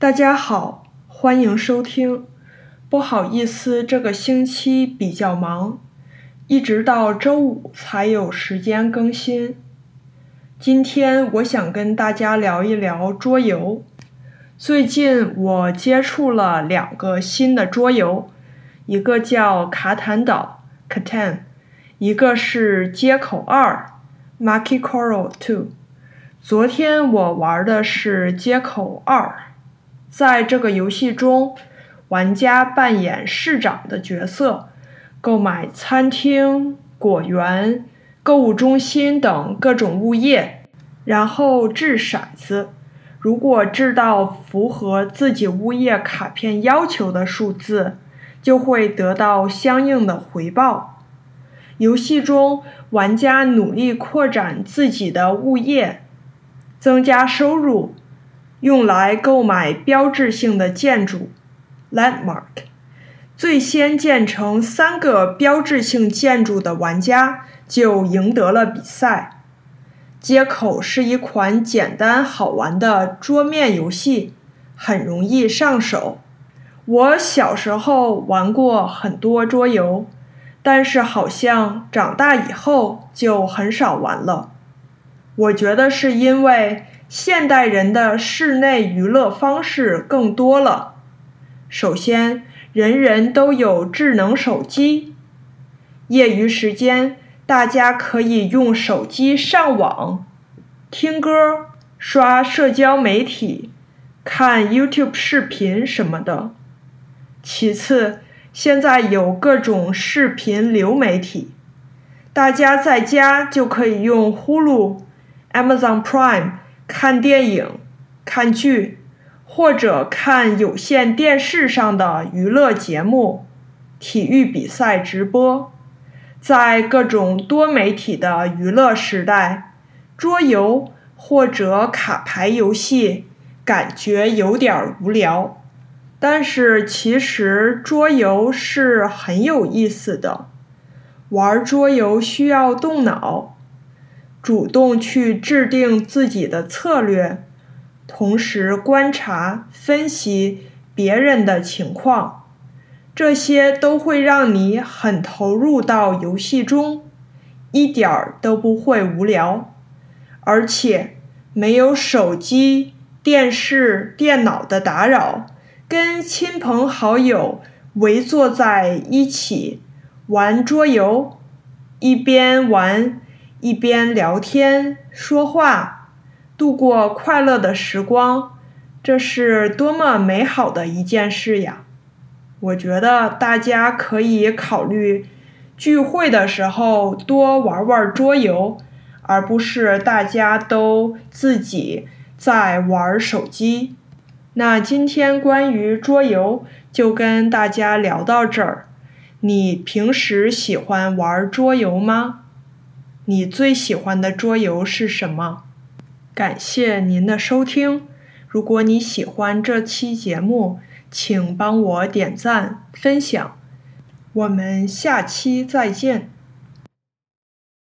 大家好，欢迎收听。不好意思，这个星期比较忙，一直到周五才有时间更新。今天我想跟大家聊一聊桌游。最近我接触了两个新的桌游，一个叫卡坦岛 （Catan），一个是接口二 （Market Coral Two）。昨天我玩的是接口二。在这个游戏中，玩家扮演市长的角色，购买餐厅、果园、购物中心等各种物业，然后掷骰子。如果掷到符合自己物业卡片要求的数字，就会得到相应的回报。游戏中，玩家努力扩展自己的物业，增加收入。用来购买标志性的建筑，landmark。最先建成三个标志性建筑的玩家就赢得了比赛。接口是一款简单好玩的桌面游戏，很容易上手。我小时候玩过很多桌游，但是好像长大以后就很少玩了。我觉得是因为。现代人的室内娱乐方式更多了。首先，人人都有智能手机，业余时间大家可以用手机上网、听歌、刷社交媒体、看 YouTube 视频什么的。其次，现在有各种视频流媒体，大家在家就可以用 Hulu、Amazon Prime。看电影、看剧，或者看有线电视上的娱乐节目、体育比赛直播。在各种多媒体的娱乐时代，桌游或者卡牌游戏感觉有点无聊。但是其实桌游是很有意思的，玩桌游需要动脑。主动去制定自己的策略，同时观察、分析别人的情况，这些都会让你很投入到游戏中，一点儿都不会无聊，而且没有手机、电视、电脑的打扰，跟亲朋好友围坐在一起玩桌游，一边玩。一边聊天说话，度过快乐的时光，这是多么美好的一件事呀！我觉得大家可以考虑聚会的时候多玩玩桌游，而不是大家都自己在玩手机。那今天关于桌游就跟大家聊到这儿。你平时喜欢玩桌游吗？你最喜欢的桌游是什么？感谢您的收听。如果你喜欢这期节目，请帮我点赞、分享。我们下期再见。